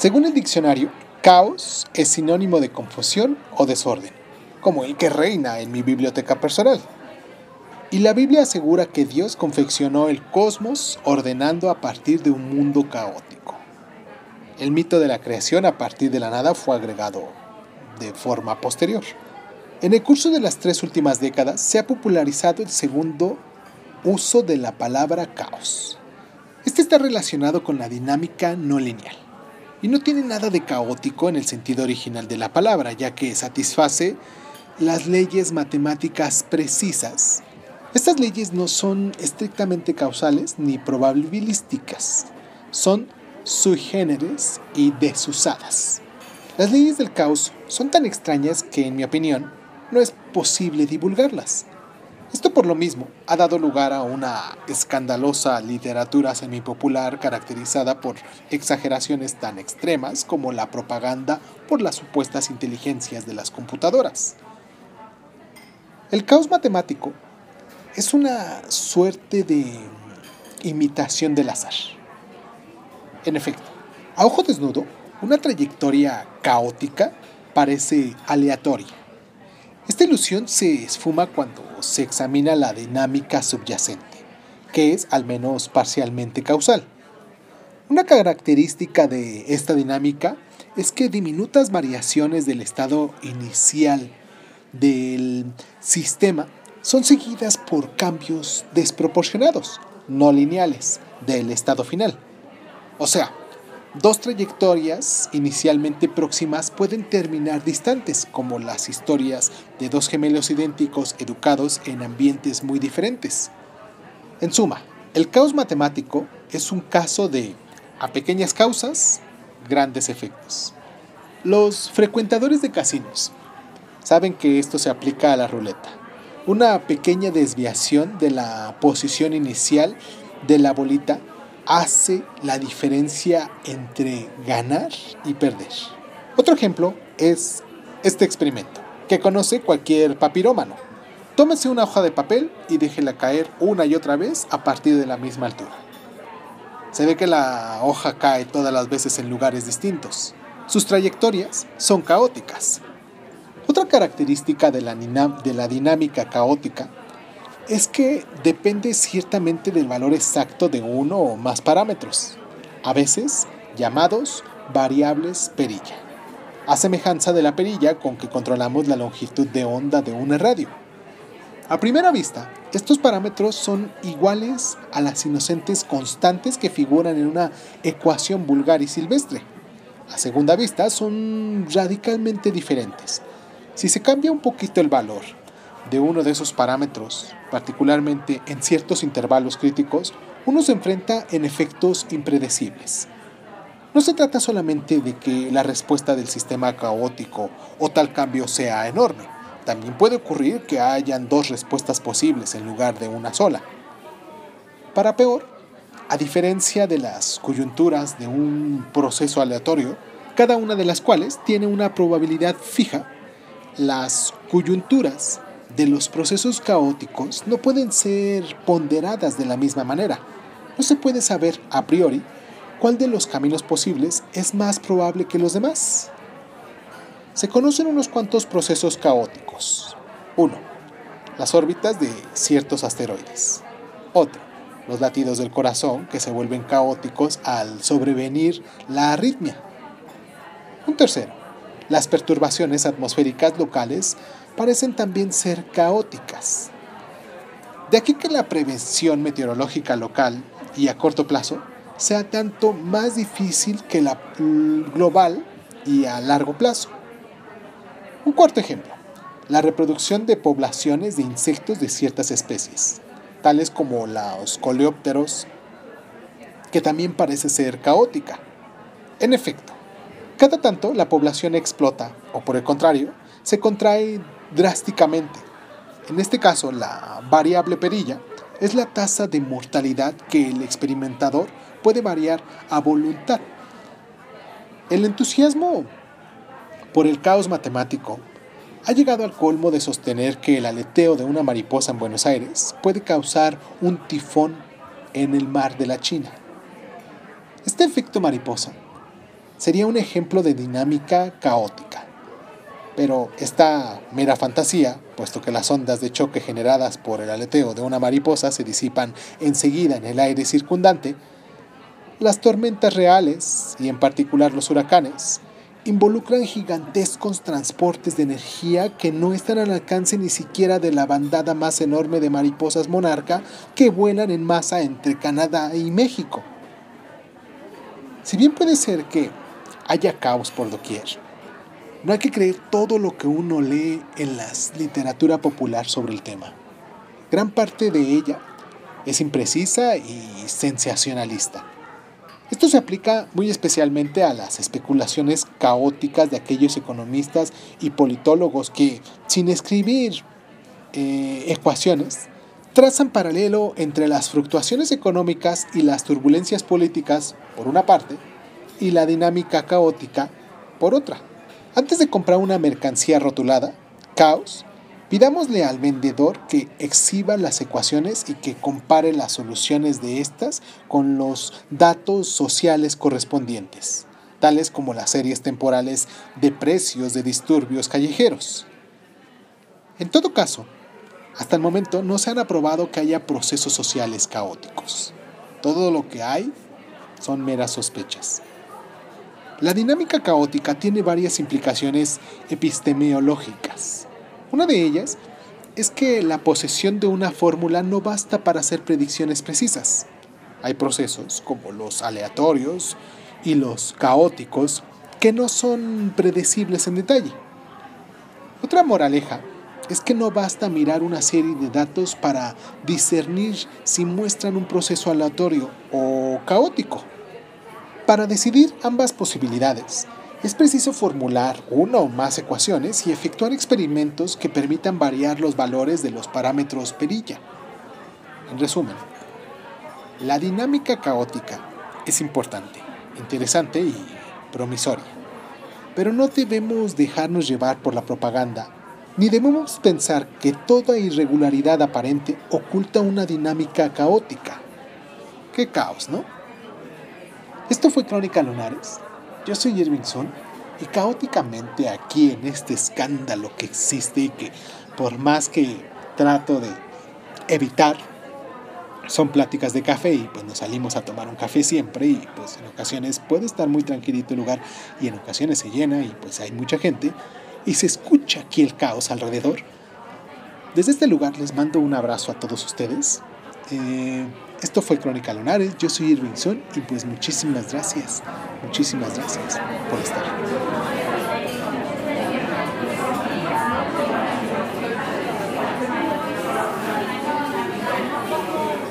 Según el diccionario, caos es sinónimo de confusión o desorden, como el que reina en mi biblioteca personal. Y la Biblia asegura que Dios confeccionó el cosmos ordenando a partir de un mundo caótico. El mito de la creación a partir de la nada fue agregado de forma posterior. En el curso de las tres últimas décadas se ha popularizado el segundo uso de la palabra caos. Este está relacionado con la dinámica no lineal y no tiene nada de caótico en el sentido original de la palabra, ya que satisface las leyes matemáticas precisas estas leyes no son estrictamente causales ni probabilísticas, son sui generis y desusadas. Las leyes del caos son tan extrañas que, en mi opinión, no es posible divulgarlas. Esto por lo mismo ha dado lugar a una escandalosa literatura semipopular caracterizada por exageraciones tan extremas como la propaganda por las supuestas inteligencias de las computadoras. El caos matemático es una suerte de imitación del azar. En efecto, a ojo desnudo, una trayectoria caótica parece aleatoria. Esta ilusión se esfuma cuando se examina la dinámica subyacente, que es al menos parcialmente causal. Una característica de esta dinámica es que diminutas variaciones del estado inicial del sistema son seguidas por cambios desproporcionados, no lineales, del estado final. O sea, dos trayectorias inicialmente próximas pueden terminar distantes, como las historias de dos gemelos idénticos educados en ambientes muy diferentes. En suma, el caos matemático es un caso de, a pequeñas causas, grandes efectos. Los frecuentadores de casinos saben que esto se aplica a la ruleta una pequeña desviación de la posición inicial de la bolita hace la diferencia entre ganar y perder. Otro ejemplo es este experimento, que conoce cualquier papirómano. Tómese una hoja de papel y déjela caer una y otra vez a partir de la misma altura. Se ve que la hoja cae todas las veces en lugares distintos. Sus trayectorias son caóticas, otra característica de la, de la dinámica caótica es que depende ciertamente del valor exacto de uno o más parámetros, a veces llamados variables perilla, a semejanza de la perilla con que controlamos la longitud de onda de un radio. A primera vista, estos parámetros son iguales a las inocentes constantes que figuran en una ecuación vulgar y silvestre. A segunda vista, son radicalmente diferentes si se cambia un poquito el valor de uno de esos parámetros, particularmente en ciertos intervalos críticos, uno se enfrenta en efectos impredecibles. No se trata solamente de que la respuesta del sistema caótico o tal cambio sea enorme. También puede ocurrir que hayan dos respuestas posibles en lugar de una sola. Para peor, a diferencia de las coyunturas de un proceso aleatorio, cada una de las cuales tiene una probabilidad fija las coyunturas de los procesos caóticos no pueden ser ponderadas de la misma manera. No se puede saber a priori cuál de los caminos posibles es más probable que los demás. Se conocen unos cuantos procesos caóticos. Uno, las órbitas de ciertos asteroides. Otro, los latidos del corazón que se vuelven caóticos al sobrevenir la arritmia. Un tercero, las perturbaciones atmosféricas locales parecen también ser caóticas. De aquí que la prevención meteorológica local y a corto plazo sea tanto más difícil que la global y a largo plazo. Un cuarto ejemplo, la reproducción de poblaciones de insectos de ciertas especies, tales como los coleópteros, que también parece ser caótica. En efecto, cada tanto la población explota, o por el contrario, se contrae drásticamente. En este caso, la variable perilla es la tasa de mortalidad que el experimentador puede variar a voluntad. El entusiasmo por el caos matemático ha llegado al colmo de sostener que el aleteo de una mariposa en Buenos Aires puede causar un tifón en el mar de la China. Este efecto mariposa sería un ejemplo de dinámica caótica. Pero esta mera fantasía, puesto que las ondas de choque generadas por el aleteo de una mariposa se disipan enseguida en el aire circundante, las tormentas reales, y en particular los huracanes, involucran gigantescos transportes de energía que no están al alcance ni siquiera de la bandada más enorme de mariposas monarca que vuelan en masa entre Canadá y México. Si bien puede ser que haya caos por doquier, no hay que creer todo lo que uno lee en la literatura popular sobre el tema. Gran parte de ella es imprecisa y sensacionalista. Esto se aplica muy especialmente a las especulaciones caóticas de aquellos economistas y politólogos que, sin escribir eh, ecuaciones, trazan paralelo entre las fluctuaciones económicas y las turbulencias políticas, por una parte, y la dinámica caótica, por otra. Antes de comprar una mercancía rotulada, caos, Pidámosle al vendedor que exhiba las ecuaciones y que compare las soluciones de estas con los datos sociales correspondientes, tales como las series temporales de precios de disturbios callejeros. En todo caso, hasta el momento no se han aprobado que haya procesos sociales caóticos. Todo lo que hay son meras sospechas. La dinámica caótica tiene varias implicaciones epistemológicas. Una de ellas es que la posesión de una fórmula no basta para hacer predicciones precisas. Hay procesos como los aleatorios y los caóticos que no son predecibles en detalle. Otra moraleja es que no basta mirar una serie de datos para discernir si muestran un proceso aleatorio o caótico. Para decidir ambas posibilidades, es preciso formular una o más ecuaciones y efectuar experimentos que permitan variar los valores de los parámetros perilla. En resumen, la dinámica caótica es importante, interesante y promisoria, pero no debemos dejarnos llevar por la propaganda, ni debemos pensar que toda irregularidad aparente oculta una dinámica caótica. Qué caos, ¿no? Esto fue Crónica Lunares yo soy Irving y caóticamente aquí en este escándalo que existe y que por más que trato de evitar, son pláticas de café y pues nos salimos a tomar un café siempre y pues en ocasiones puede estar muy tranquilito el lugar y en ocasiones se llena y pues hay mucha gente y se escucha aquí el caos alrededor. Desde este lugar les mando un abrazo a todos ustedes. Eh, esto fue Crónica Lunares, yo soy Irving Sun y pues muchísimas gracias, muchísimas gracias por estar.